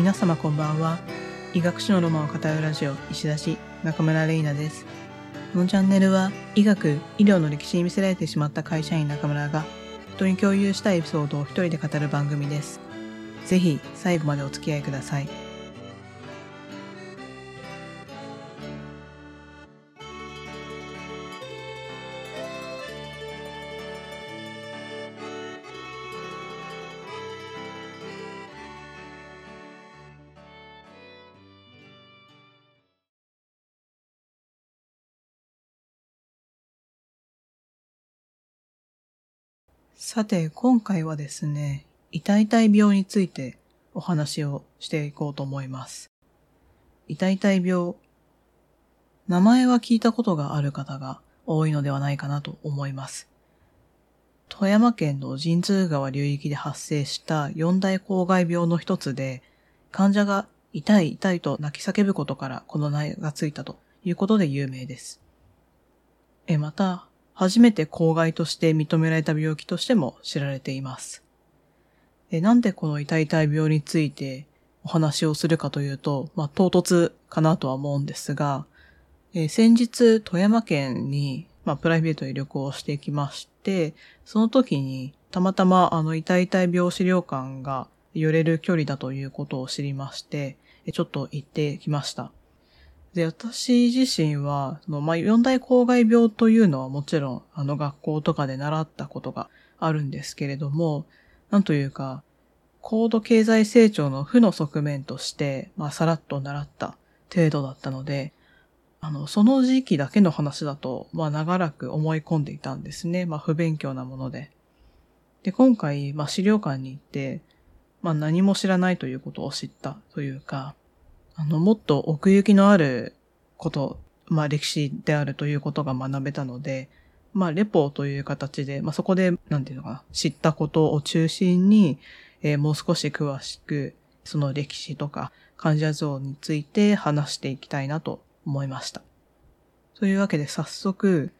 皆様こんばんは。医学史のロマンを語るラジオ、石田氏、中村玲奈です。このチャンネルは、医学、医療の歴史に見せられてしまった会社員中村が、人に共有したいエピソードを一人で語る番組です。ぜひ、最後までお付き合いください。さて、今回はですね、痛々病についてお話をしていこうと思います。痛々病、名前は聞いたことがある方が多いのではないかなと思います。富山県の神通川流域で発生した四大公害病の一つで、患者が痛い痛いと泣き叫ぶことからこの名がついたということで有名です。え、また、初めて公害として認められた病気としても知られています。えなんでこの痛々病についてお話をするかというと、まあ、唐突かなとは思うんですが、え先日富山県に、まあ、プライベートで旅行をしてきまして、その時にたまたまあの痛々病資料館が寄れる距離だということを知りまして、ちょっと行ってきました。で、私自身は、そのまあ、四大公害病というのはもちろん、あの学校とかで習ったことがあるんですけれども、なんというか、高度経済成長の負の側面として、まあ、さらっと習った程度だったので、あの、その時期だけの話だと、まあ、長らく思い込んでいたんですね。まあ、不勉強なもので。で、今回、まあ、資料館に行って、まあ、何も知らないということを知ったというか、あの、もっと奥行きのあること、まあ歴史であるということが学べたので、まあレポという形で、まあそこで、なんていうのかな、知ったことを中心に、えーもう少し詳しく、その歴史とか患者像について話していきたいなと思いました。というわけで早速、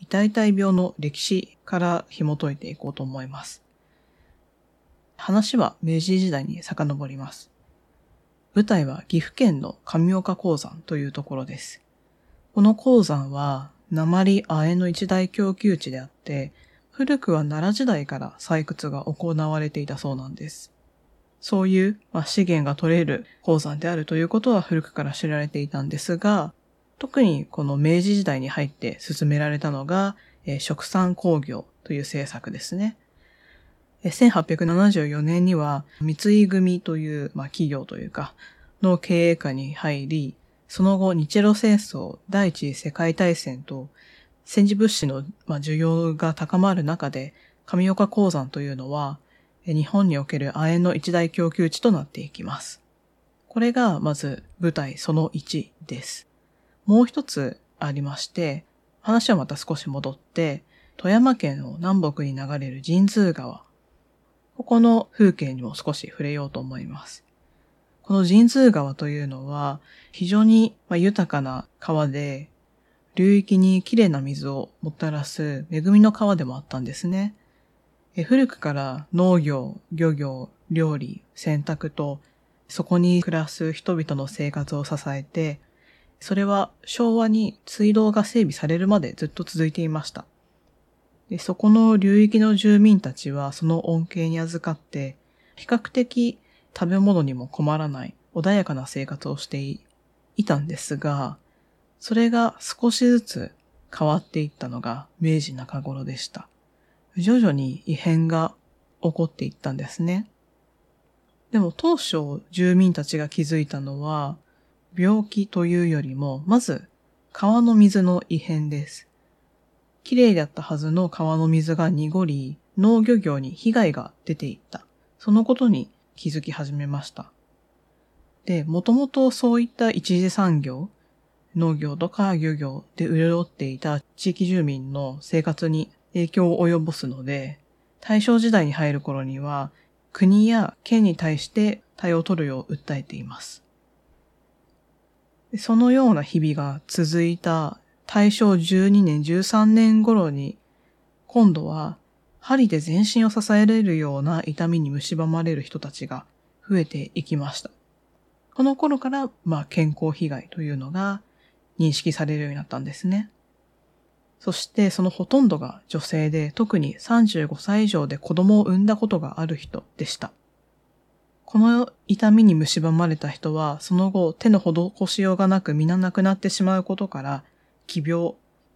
痛々病の歴史から紐解いていこうと思います。話は明治時代に遡ります。舞台は岐阜県の上岡鉱山というところです。この鉱山は鉛亜鉛の一大供給地であって、古くは奈良時代から採掘が行われていたそうなんです。そういう、まあ、資源が取れる鉱山であるということは古くから知られていたんですが、特にこの明治時代に入って進められたのが、えー食産工業という政策ですね。1874年には三井組という、まあ、企業というか、の経営下に入り、その後日露戦争、第一次世界大戦と戦時物資の、まあ、需要が高まる中で、上岡鉱山というのは、日本における亜鉛の一大供給地となっていきます。これがまず舞台その1です。もう一つありまして、話はまた少し戻って、富山県の南北に流れる神通川。ここの風景にも少し触れようと思います。この神通川というのは非常に豊かな川で、流域にきれいな水をもたらす恵みの川でもあったんですね。古くから農業、漁業、料理、洗濯と、そこに暮らす人々の生活を支えて、それは昭和に水道が整備されるまでずっと続いていました。でそこの流域の住民たちはその恩恵に預かって、比較的食べ物にも困らない穏やかな生活をしていいたんですが、それが少しずつ変わっていったのが明治中頃でした。徐々に異変が起こっていったんですね。でも当初住民たちが気づいたのは、病気というよりも、まず川の水の異変です。綺麗だったはずの川の水が濁り、農漁業に被害が出ていった。そのことに気づき始めました。で、もともとそういった一次産業、農業とか漁業で潤っていた地域住民の生活に影響を及ぼすので、大正時代に入る頃には国や県に対して対応を取るよう訴えています。そのような日々が続いた大正12年13年頃に、今度は針で全身を支えれるような痛みに蝕まれる人たちが増えていきました。この頃から、まあ、健康被害というのが認識されるようになったんですね。そしてそのほとんどが女性で特に35歳以上で子供を産んだことがある人でした。この痛みに蝕まれた人はその後手の施しようがなく皆亡くなってしまうことから奇病、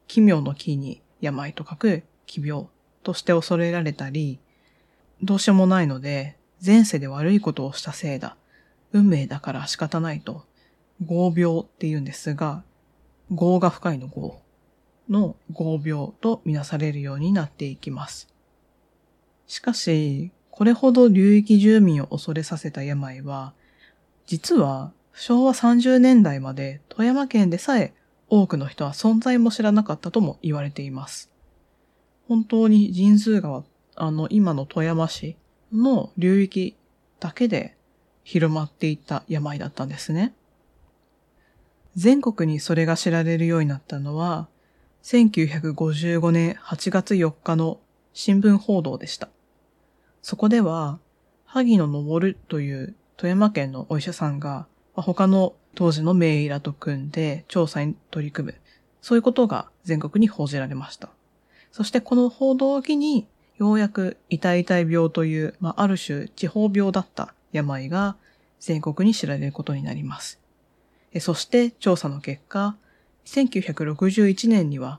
奇妙の木に病と書く奇病として恐れられたり、どうしようもないので前世で悪いことをしたせいだ。運命だから仕方ないと、合病って言うんですが、業が深いの業の合病とみなされるようになっていきます。しかし、これほど流域住民を恐れさせた病は、実は昭和30年代まで富山県でさえ多くの人は存在も知らなかったとも言われています。本当に神通川、あの今の富山市の流域だけで広まっていった病だったんですね。全国にそれが知られるようになったのは、1955年8月4日の新聞報道でした。そこでは、萩野昇という富山県のお医者さんが、他の当時の名医らと組んで調査に取り組む。そういうことが全国に報じられました。そしてこの報道を機に、ようやく痛々病という、まあ、ある種地方病だった病が全国に知られることになります。そして調査の結果、1961年には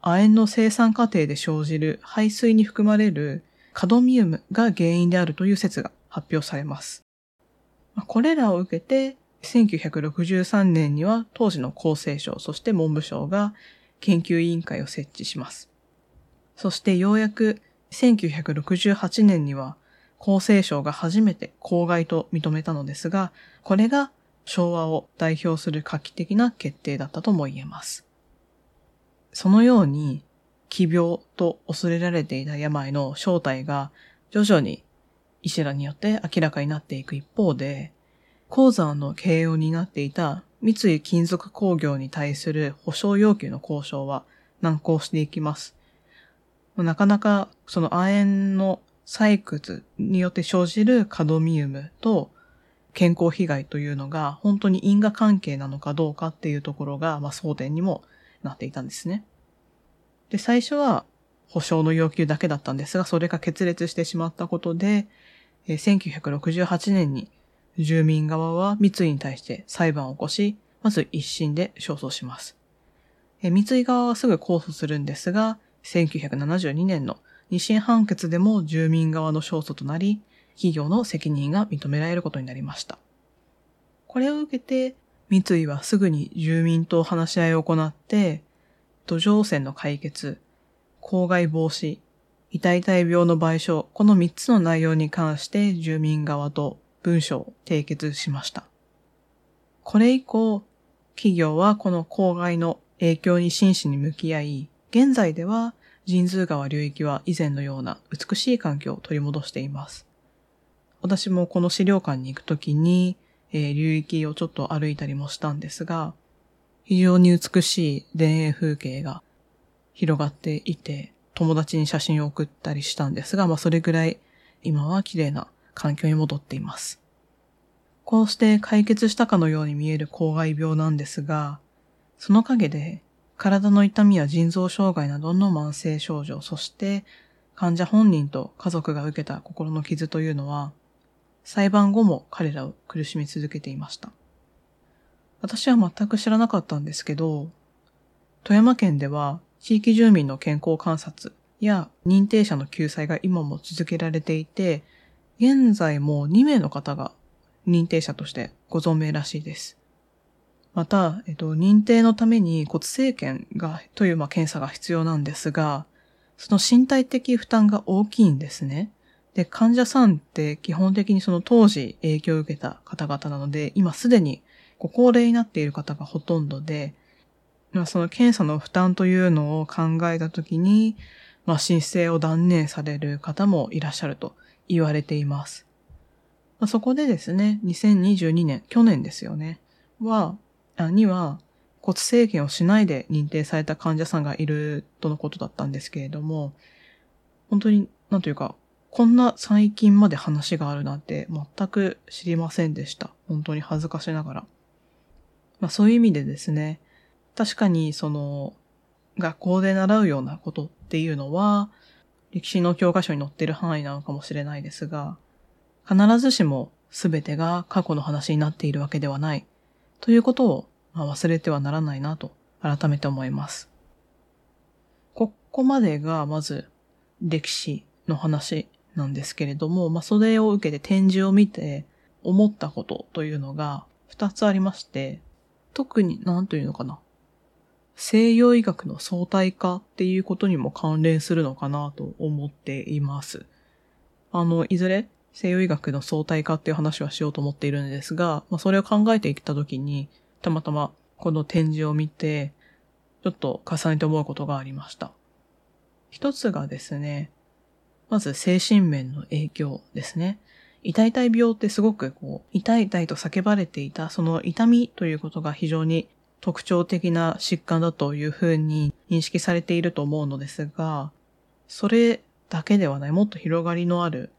亜鉛の生産過程で生じる排水に含まれるカドミウムが原因であるという説が発表されます。これらを受けて、1963年には当時の厚生省、そして文部省が研究委員会を設置します。そしてようやく1968年には厚生省が初めて公害と認めたのですが、これが昭和を代表する画期的な決定だったとも言えます。そのように、奇病と恐れられていた病の正体が徐々に医師らによって明らかになっていく一方で、鉱山の経営を担っていた三井金属工業に対する保証要求の交渉は難航していきます。なかなかその亜鉛の採掘によって生じるカドミウムと健康被害というのが本当に因果関係なのかどうかっていうところが、まあ、争点にもなっていたんですね。で、最初は保証の要求だけだったんですが、それが決裂してしまったことで、1968年に住民側は三井に対して裁判を起こし、まず一審で勝訴します。三井側はすぐ控訴するんですが、1972年の二審判決でも住民側の勝訴となり、企業の責任が認められることになりました。これを受けて、三井はすぐに住民と話し合いを行って、土壌汚染の解決、公害防止、痛々病の賠償、この3つの内容に関して住民側と文書を締結しました。これ以降、企業はこの公害の影響に真摯に向き合い、現在では神通川流域は以前のような美しい環境を取り戻しています。私もこの資料館に行くときに、えー、流域をちょっと歩いたりもしたんですが、非常に美しい田園風景が広がっていて、友達に写真を送ったりしたんですが、まあそれぐらい今は綺麗な環境に戻っています。こうして解決したかのように見える公害病なんですが、その陰で体の痛みや腎臓障害などの慢性症状、そして患者本人と家族が受けた心の傷というのは、裁判後も彼らを苦しみ続けていました。私は全く知らなかったんですけど、富山県では地域住民の健康観察や認定者の救済が今も続けられていて、現在も2名の方が認定者としてご存命らしいです。また、えっと、認定のために骨生検が、というまあ検査が必要なんですが、その身体的負担が大きいんですね。で、患者さんって基本的にその当時影響を受けた方々なので、今すでにご高齢になっている方がほとんどで、まあ、その検査の負担というのを考えたときに、まあ、申請を断念される方もいらっしゃると言われています。まあ、そこでですね、2022年、去年ですよね、は、あには骨制限をしないで認定された患者さんがいるとのことだったんですけれども、本当に、なんというか、こんな最近まで話があるなんて全く知りませんでした。本当に恥ずかしながら。まあそういう意味でですね、確かにその学校で習うようなことっていうのは歴史の教科書に載ってる範囲なのかもしれないですが、必ずしも全てが過去の話になっているわけではないということを、まあ、忘れてはならないなと改めて思います。ここまでがまず歴史の話なんですけれども、まあ、それを受けて展示を見て思ったことというのが二つありまして、特に何というのかな。西洋医学の相対化っていうことにも関連するのかなと思っています。あの、いずれ西洋医学の相対化っていう話はしようと思っているんですが、まあ、それを考えていったときに、たまたまこの展示を見て、ちょっと重ねて思うことがありました。一つがですね、まず精神面の影響ですね。痛い痛い病ってすごくこう、痛い痛いと叫ばれていた、その痛みということが非常に特徴的な疾患だというふうに認識されていると思うのですが、それだけではない、もっと広がりのある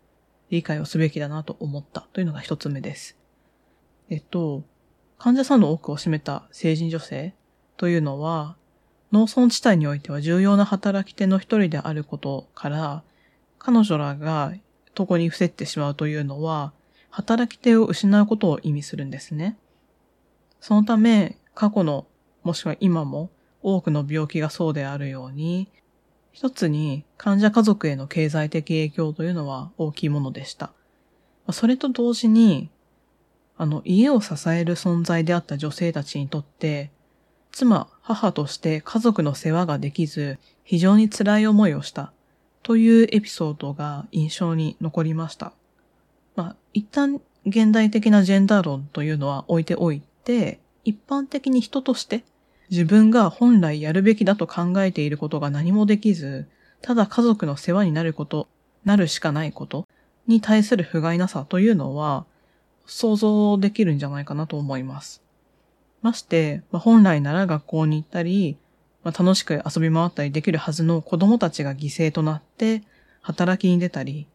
理解をすべきだなと思ったというのが一つ目です。えっと、患者さんの多くを占めた成人女性というのは、農村地帯においては重要な働き手の一人であることから、彼女らが床に伏せってしまうというのは、働き手を失うことを意味するんですね。そのため、過去の、もしくは今も多くの病気がそうであるように、一つに患者家族への経済的影響というのは大きいものでした。それと同時に、あの、家を支える存在であった女性たちにとって、妻、母として家族の世話ができず、非常に辛い思いをしたというエピソードが印象に残りました。まあ、一旦現代的なジェンダー論というのは置いておいて、一般的に人として自分が本来やるべきだと考えていることが何もできず、ただ家族の世話になること、なるしかないことに対する不甲斐なさというのは想像できるんじゃないかなと思います。まして、まあ、本来なら学校に行ったり、まあ、楽しく遊び回ったりできるはずの子供たちが犠牲となって働きに出たり、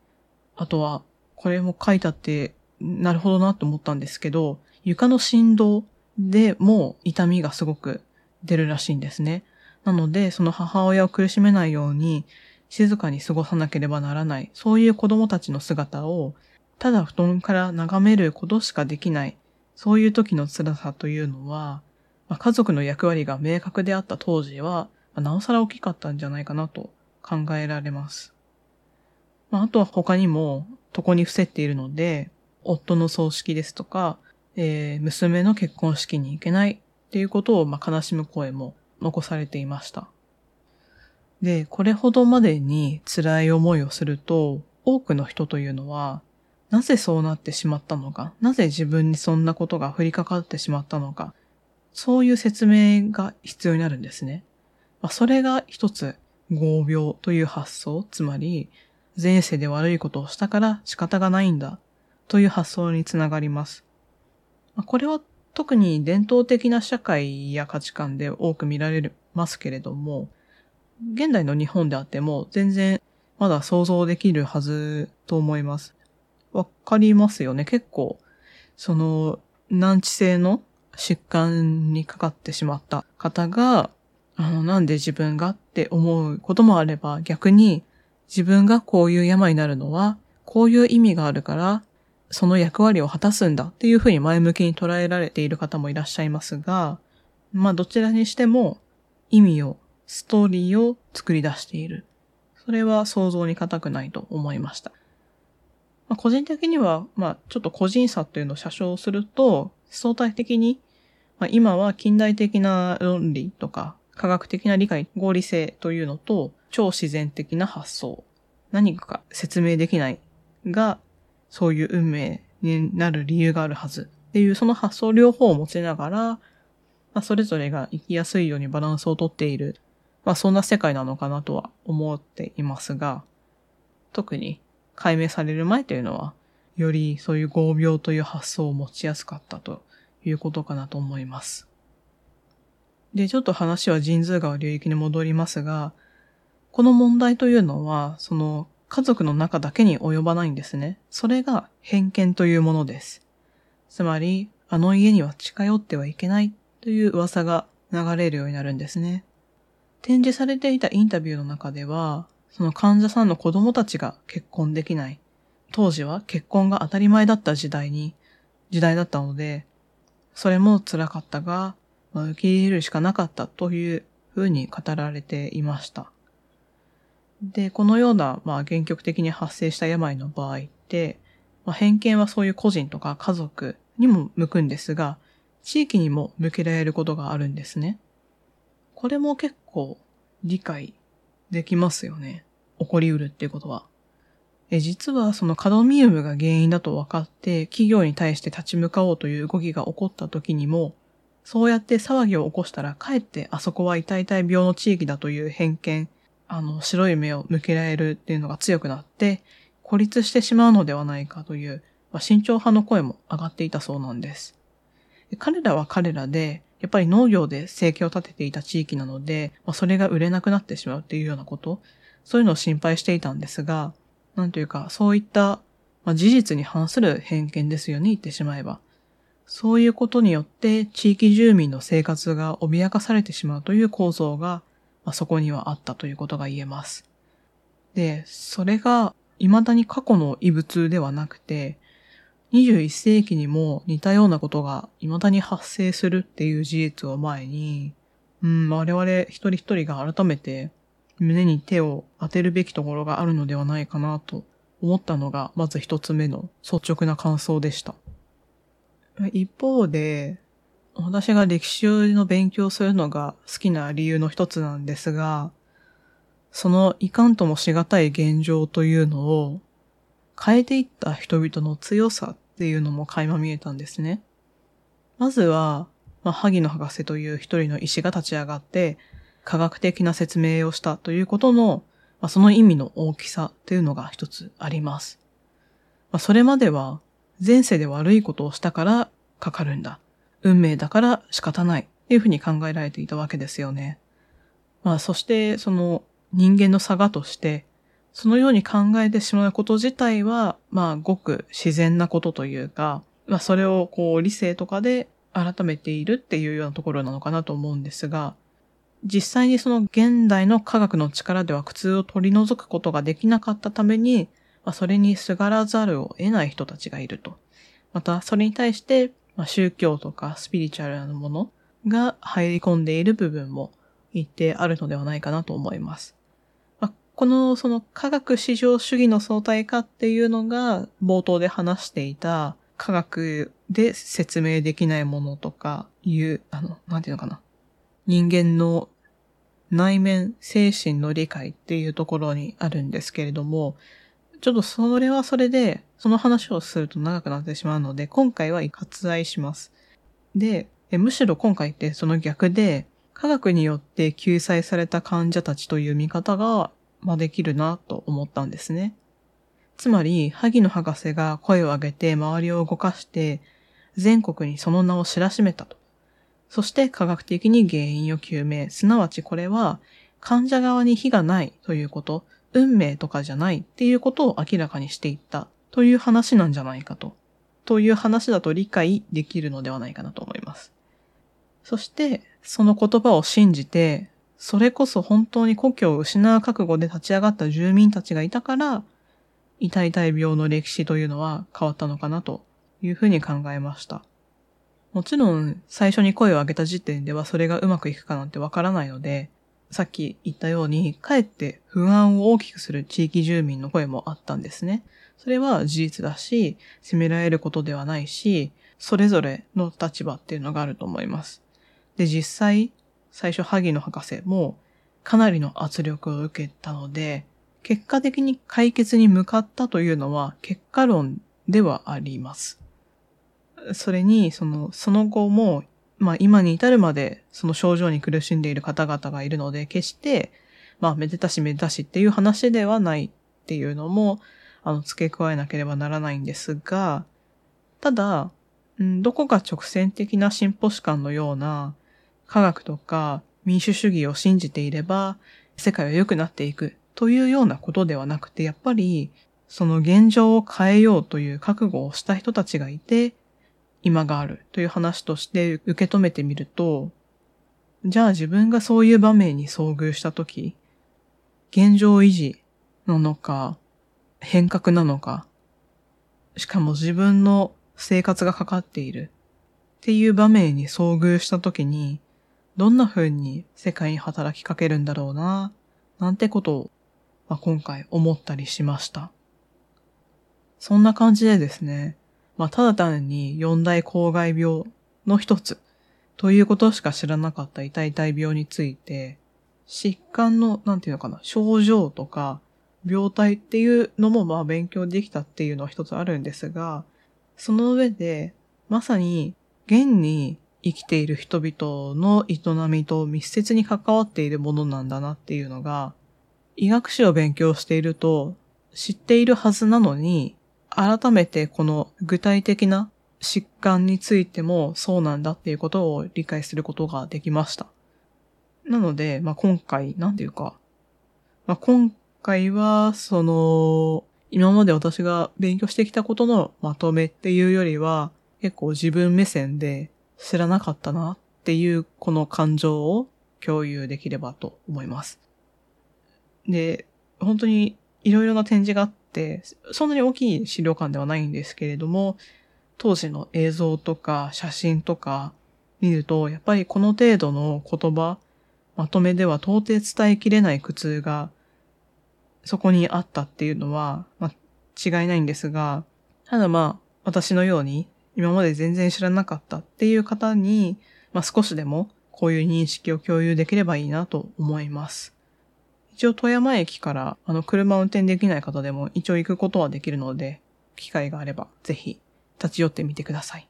あとは、これも書いてあって、なるほどなと思ったんですけど、床の振動でも痛みがすごく出るらしいんですね。なので、その母親を苦しめないように、静かに過ごさなければならない、そういう子供たちの姿を、ただ布団から眺めることしかできない、そういう時の辛さというのは、まあ、家族の役割が明確であった当時は、まあ、なおさら大きかったんじゃないかなと考えられます。まあ、あとは他にも、床に伏せっているので、夫の葬式ですとか、えー、娘の結婚式に行けないっていうことを、まあ、悲しむ声も残されていました。で、これほどまでに辛い思いをすると、多くの人というのは、なぜそうなってしまったのか、なぜ自分にそんなことが降りかかってしまったのか、そういう説明が必要になるんですね。まあ、それが一つ、合病という発想、つまり、前世で悪いことをしたから仕方がないんだ、という発想につながります。これは特に伝統的な社会や価値観で多く見られますけれども、現代の日本であっても全然まだ想像できるはずと思います。わかりますよね。結構、その、難治性の疾患にかかってしまった方が、あの、なんで自分がって思うこともあれば、逆に自分がこういう病になるのは、こういう意味があるから、その役割を果たすんだっていうふうに前向きに捉えられている方もいらっしゃいますが、まあどちらにしても意味を、ストーリーを作り出している。それは想像に難くないと思いました。まあ、個人的には、まあちょっと個人差というのを写生すると、相対的に、まあ、今は近代的な論理とか科学的な理解、合理性というのと超自然的な発想、何か説明できないがそういう運命になる理由があるはずっていうその発想両方を持ちながら、まあ、それぞれが生きやすいようにバランスをとっている、まあ、そんな世界なのかなとは思っていますが、特に解明される前というのは、よりそういう合病という発想を持ちやすかったということかなと思います。で、ちょっと話は神通川流域に戻りますが、この問題というのは、その家族の中だけに及ばないんですね。それが偏見というものです。つまり、あの家には近寄ってはいけないという噂が流れるようになるんですね。展示されていたインタビューの中では、その患者さんの子供たちが結婚できない。当時は結婚が当たり前だった時代に、時代だったので、それも辛かったが、まあ、受け入れるしかなかったというふうに語られていました。で、このような、まあ、原曲的に発生した病の場合って、まあ、偏見はそういう個人とか家族にも向くんですが、地域にも向けられることがあるんですね。これも結構理解できますよね。起こりうるっていうことは。え実はそのカドミウムが原因だと分かって企業に対して立ち向かおうという動きが起こった時にも、そうやって騒ぎを起こしたらかえってあそこは痛々病の地域だという偏見、あの白い目を向けられるっていうのが強くなって孤立してしまうのではないかという、まあ、慎重派の声も上がっていたそうなんです。彼らは彼らでやっぱり農業で生計を立てていた地域なので、まあ、それが売れなくなってしまうっていうようなこと、そういうのを心配していたんですが、なんというか、そういった、まあ、事実に反する偏見ですよね、言ってしまえば。そういうことによって地域住民の生活が脅かされてしまうという構造が、まあ、そこにはあったということが言えます。で、それが未だに過去の異物ではなくて、21世紀にも似たようなことが未だに発生するっていう事実を前に、うん、我々一人一人が改めて胸に手を当てるべきところがあるのではないかなと思ったのが、まず一つ目の率直な感想でした。一方で、私が歴史の勉強するのが好きな理由の一つなんですが、そのいかんともしがたい現状というのを変えていった人々の強さっていうのも垣間見えたんですね。まずは、まあ、萩野博士という一人の医師が立ち上がって、科学的な説明をしたということの、まあ、その意味の大きさというのが一つあります。まあ、それまでは、前世で悪いことをしたからかかるんだ。運命だから仕方ない。っていうふうに考えられていたわけですよね。まあ、そして、その人間の差がとして、そのように考えてしまうこと自体は、まあ、ごく自然なことというか、まあ、それをこう、理性とかで改めているっていうようなところなのかなと思うんですが、実際にその現代の科学の力では苦痛を取り除くことができなかったために、まあ、それにすがらざるを得ない人たちがいると。また、それに対して、まあ、宗教とかスピリチュアルなものが入り込んでいる部分も一定あるのではないかなと思います。まあこのその科学至上主義の相対化っていうのが冒頭で話していた科学で説明できないものとかいう、あの、なんていうのかな。人間の内面、精神の理解っていうところにあるんですけれども、ちょっとそれはそれで、その話をすると長くなってしまうので、今回は割愛します。で、むしろ今回ってその逆で、科学によって救済された患者たちという見方がまあ、できるなと思ったんですね。つまり、萩野博士が声を上げて周りを動かして、全国にその名を知らしめたと。そして科学的に原因を究明、すなわちこれは患者側に非がないということ、運命とかじゃないっていうことを明らかにしていったという話なんじゃないかと。という話だと理解できるのではないかなと思います。そして、その言葉を信じて、それこそ本当に故郷を失う覚悟で立ち上がった住民たちがいたから、痛い痛い病の歴史というのは変わったのかなというふうに考えました。もちろん最初に声を上げた時点ではそれがうまくいくかなんてわからないので、さっき言ったように、かえって不安を大きくする地域住民の声もあったんですね。それは事実だし、責められることではないし、それぞれの立場っていうのがあると思います。で、実際、最初萩野博士もかなりの圧力を受けたので、結果的に解決に向かったというのは結果論ではあります。それに、その、その後も、まあ今に至るまでその症状に苦しんでいる方々がいるので、決して、まあめでたしめでたしっていう話ではないっていうのも、あの、付け加えなければならないんですが、ただ、うんどこか直線的な進歩史観のような、科学とか民主主義を信じていれば、世界は良くなっていくというようなことではなくて、やっぱりその現状を変えようという覚悟をした人たちがいて、今があるという話として受け止めてみると、じゃあ自分がそういう場面に遭遇したとき、現状維持なのか、変革なのか、しかも自分の生活がかかっているっていう場面に遭遇したときに、どんな風に世界に働きかけるんだろうな、なんてことを、まあ、今回思ったりしました。そんな感じでですね、まあ、ただ単に四大公害病の一つということしか知らなかった痛々病について、疾患の、なんていうのかな、症状とか、病態っていうのもまあ勉強できたっていうのは一つあるんですが、その上で、まさに現に生きている人々の営みと密接に関わっているものなんだなっていうのが、医学史を勉強していると知っているはずなのに、改めてこの具体的な疾患についてもそうなんだっていうことを理解することができました。なので、まあ、今回、なんていうか、まあ、今回は、その、今まで私が勉強してきたことのまとめっていうよりは、結構自分目線で知らなかったなっていうこの感情を共有できればと思います。で、本当にいろいろな展示があって、そんなに大きい資料館ではないんですけれども、当時の映像とか写真とか見ると、やっぱりこの程度の言葉、まとめでは到底伝えきれない苦痛がそこにあったっていうのは、まあ、違いないんですが、ただまあ、私のように今まで全然知らなかったっていう方に、まあ、少しでもこういう認識を共有できればいいなと思います。一応富山駅からあの車運転できない方でも一応行くことはできるので、機会があればぜひ立ち寄ってみてください。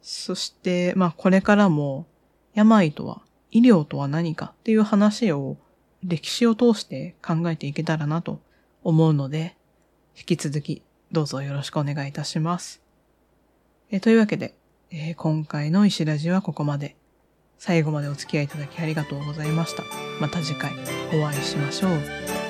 そして、まあこれからも病とは、医療とは何かっていう話を歴史を通して考えていけたらなと思うので、引き続きどうぞよろしくお願いいたします。えというわけで、えー、今回の石ラジはここまで。最後までお付き合いいただきありがとうございました。また次回お会いしましょう。